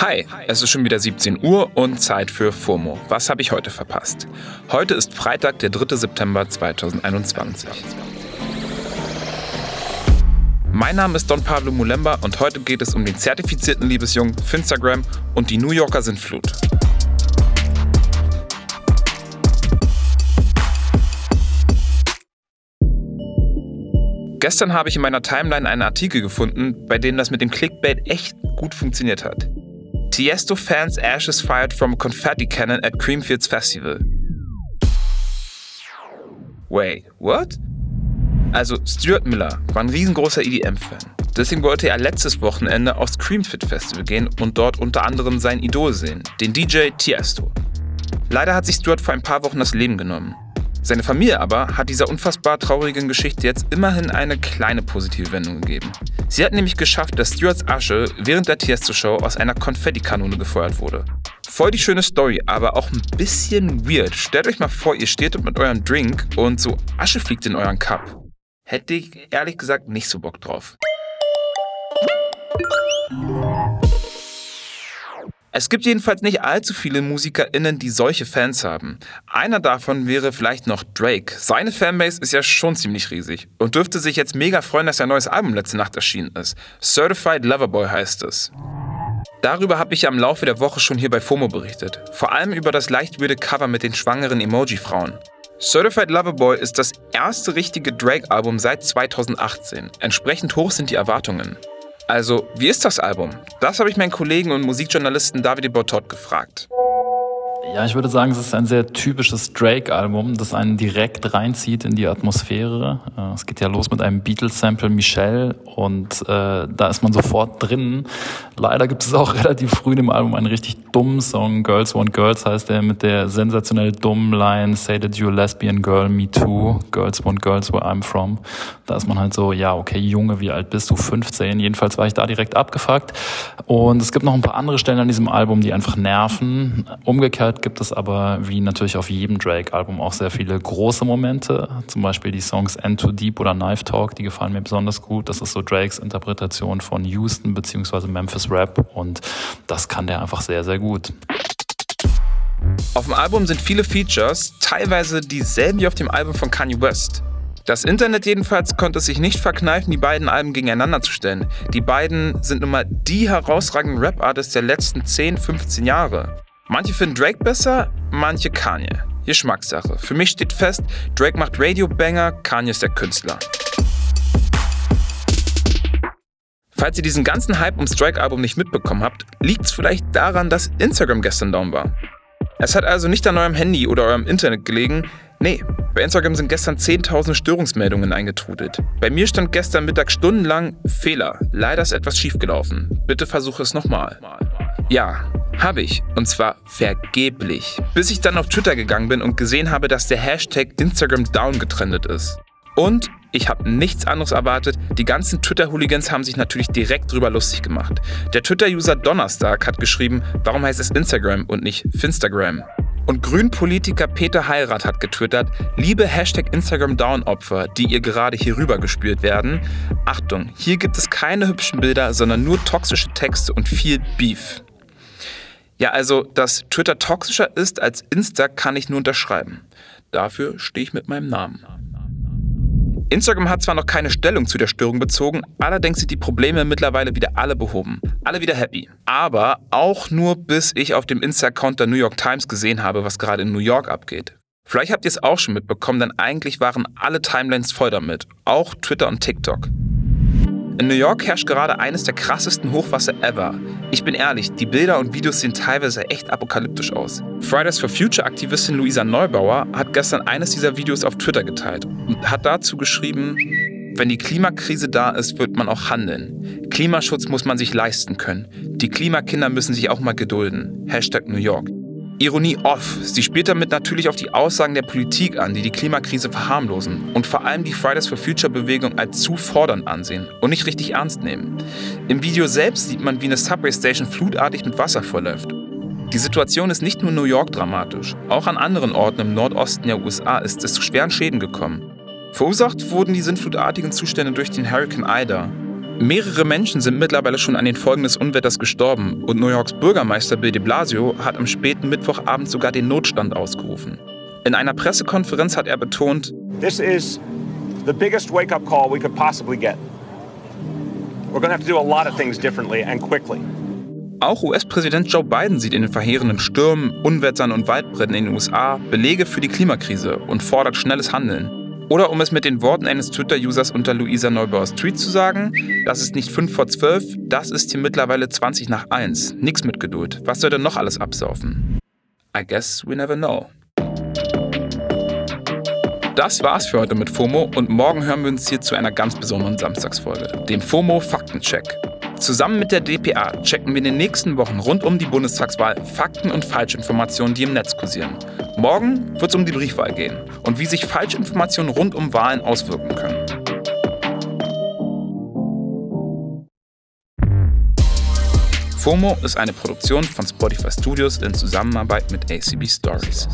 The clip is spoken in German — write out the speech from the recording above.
Hi, es ist schon wieder 17 Uhr und Zeit für FOMO. Was habe ich heute verpasst? Heute ist Freitag, der 3. September 2021. Mein Name ist Don Pablo Mulemba und heute geht es um den zertifizierten Liebesjungen Finstagram und die New Yorker sind Flut. Gestern habe ich in meiner Timeline einen Artikel gefunden, bei dem das mit dem Clickbait echt gut funktioniert hat. Tiesto fans ashes fired from a confetti cannon at Creamfields Festival. Wait, what? Also, Stuart Miller war ein riesengroßer EDM-Fan. Deswegen wollte er letztes Wochenende aufs Creamfit Festival gehen und dort unter anderem sein Idol sehen, den DJ Tiesto. Leider hat sich Stuart vor ein paar Wochen das Leben genommen. Seine Familie aber hat dieser unfassbar traurigen Geschichte jetzt immerhin eine kleine positive Wendung gegeben. Sie hat nämlich geschafft, dass Stuarts Asche während der Tiesto-Show aus einer Konfettikanone gefeuert wurde. Voll die schöne Story, aber auch ein bisschen weird. Stellt euch mal vor, ihr steht mit eurem Drink und so Asche fliegt in euren Cup. Hätte ich ehrlich gesagt nicht so Bock drauf. Es gibt jedenfalls nicht allzu viele MusikerInnen, die solche Fans haben. Einer davon wäre vielleicht noch Drake. Seine Fanbase ist ja schon ziemlich riesig und dürfte sich jetzt mega freuen, dass sein neues Album letzte Nacht erschienen ist. Certified Loverboy heißt es. Darüber habe ich ja im Laufe der Woche schon hier bei FOMO berichtet. Vor allem über das leicht weirde Cover mit den schwangeren Emoji-Frauen. Certified Loverboy ist das erste richtige Drake-Album seit 2018. Entsprechend hoch sind die Erwartungen. Also, wie ist das Album? Das habe ich meinen Kollegen und Musikjournalisten David Bortot gefragt. Ja, ich würde sagen, es ist ein sehr typisches Drake-Album, das einen direkt reinzieht in die Atmosphäre. Äh, es geht ja los mit einem Beatles-Sample Michelle und äh, da ist man sofort drin. Leider gibt es auch relativ früh im Album einen richtig dummen Song, Girls Want Girls heißt der, mit der sensationell dummen Line, Say that you're a lesbian girl, me too, Girls Want Girls where I'm from. Da ist man halt so, ja, okay, Junge, wie alt bist du? 15. Jedenfalls war ich da direkt abgefuckt. Und es gibt noch ein paar andere Stellen an diesem Album, die einfach nerven. Umgekehrt gibt es aber, wie natürlich auf jedem Drake-Album, auch sehr viele große Momente. Zum Beispiel die Songs End Too Deep oder Knife Talk, die gefallen mir besonders gut. Das ist so Drakes Interpretation von Houston bzw. Memphis Rap und das kann der einfach sehr, sehr gut. Auf dem Album sind viele Features, teilweise dieselben wie auf dem Album von Kanye West. Das Internet jedenfalls konnte es sich nicht verkneifen, die beiden Alben gegeneinander zu stellen. Die beiden sind nun mal die herausragenden Rap-Artists der letzten 10, 15 Jahre. Manche finden Drake besser, manche Kanye. Geschmackssache. Für mich steht fest, Drake macht Radio-Banger, Kanye ist der Künstler. Falls ihr diesen ganzen Hype ums Drake-Album nicht mitbekommen habt, liegt es vielleicht daran, dass Instagram gestern down war. Es hat also nicht an eurem Handy oder eurem Internet gelegen. Nee, bei Instagram sind gestern 10.000 Störungsmeldungen eingetrudelt. Bei mir stand gestern Mittag stundenlang Fehler. Leider ist etwas schiefgelaufen. Bitte versuche es nochmal. Ja, habe ich. Und zwar vergeblich. Bis ich dann auf Twitter gegangen bin und gesehen habe, dass der Hashtag Instagram down getrendet ist. Und ich habe nichts anderes erwartet. Die ganzen Twitter-Hooligans haben sich natürlich direkt drüber lustig gemacht. Der Twitter-User Donnerstag hat geschrieben, warum heißt es Instagram und nicht Finstagram? Und Grünpolitiker Peter Heirat hat getwittert, liebe Hashtag Instagram Down Opfer, die ihr gerade hier rüber gespürt werden. Achtung, hier gibt es keine hübschen Bilder, sondern nur toxische Texte und viel Beef. Ja, also, dass Twitter toxischer ist als Insta, kann ich nur unterschreiben. Dafür stehe ich mit meinem Namen. Instagram hat zwar noch keine Stellung zu der Störung bezogen, allerdings sind die Probleme mittlerweile wieder alle behoben. Alle wieder happy. Aber auch nur bis ich auf dem Insta-Account der New York Times gesehen habe, was gerade in New York abgeht. Vielleicht habt ihr es auch schon mitbekommen, denn eigentlich waren alle Timelines voll damit. Auch Twitter und TikTok. In New York herrscht gerade eines der krassesten Hochwasser ever. Ich bin ehrlich, die Bilder und Videos sehen teilweise echt apokalyptisch aus. Fridays for Future Aktivistin Luisa Neubauer hat gestern eines dieser Videos auf Twitter geteilt und hat dazu geschrieben, wenn die Klimakrise da ist, wird man auch handeln. Klimaschutz muss man sich leisten können. Die Klimakinder müssen sich auch mal gedulden. Hashtag New York. Ironie off. Sie spielt damit natürlich auf die Aussagen der Politik an, die die Klimakrise verharmlosen und vor allem die Fridays for Future Bewegung als zu fordernd ansehen und nicht richtig ernst nehmen. Im Video selbst sieht man, wie eine Subway Station flutartig mit Wasser verläuft. Die Situation ist nicht nur in New York dramatisch, auch an anderen Orten im Nordosten der USA ist es zu schweren Schäden gekommen. Verursacht wurden die sintflutartigen Zustände durch den Hurricane Ida. Mehrere Menschen sind mittlerweile schon an den Folgen des Unwetters gestorben und New Yorks Bürgermeister Bill de Blasio hat am späten Mittwochabend sogar den Notstand ausgerufen. In einer Pressekonferenz hat er betont, This is the biggest wake-up call we could possibly get. We're going to have to do a lot of things differently and quickly. Auch US-Präsident Joe Biden sieht in den verheerenden Stürmen, Unwettern und Waldbränden in den USA Belege für die Klimakrise und fordert schnelles Handeln. Oder um es mit den Worten eines Twitter-Users unter Luisa Neubauers Tweet zu sagen, das ist nicht 5 vor 12, das ist hier mittlerweile 20 nach 1. Nix mit Geduld. Was soll denn noch alles absaufen? I guess we never know. Das war's für heute mit FOMO und morgen hören wir uns hier zu einer ganz besonderen Samstagsfolge, dem FOMO Faktencheck. Zusammen mit der DPA checken wir in den nächsten Wochen rund um die Bundestagswahl Fakten und Falschinformationen, die im Netz kursieren. Morgen wird es um die Briefwahl gehen und wie sich Falschinformationen rund um Wahlen auswirken können. FOMO ist eine Produktion von Spotify Studios in Zusammenarbeit mit ACB Stories.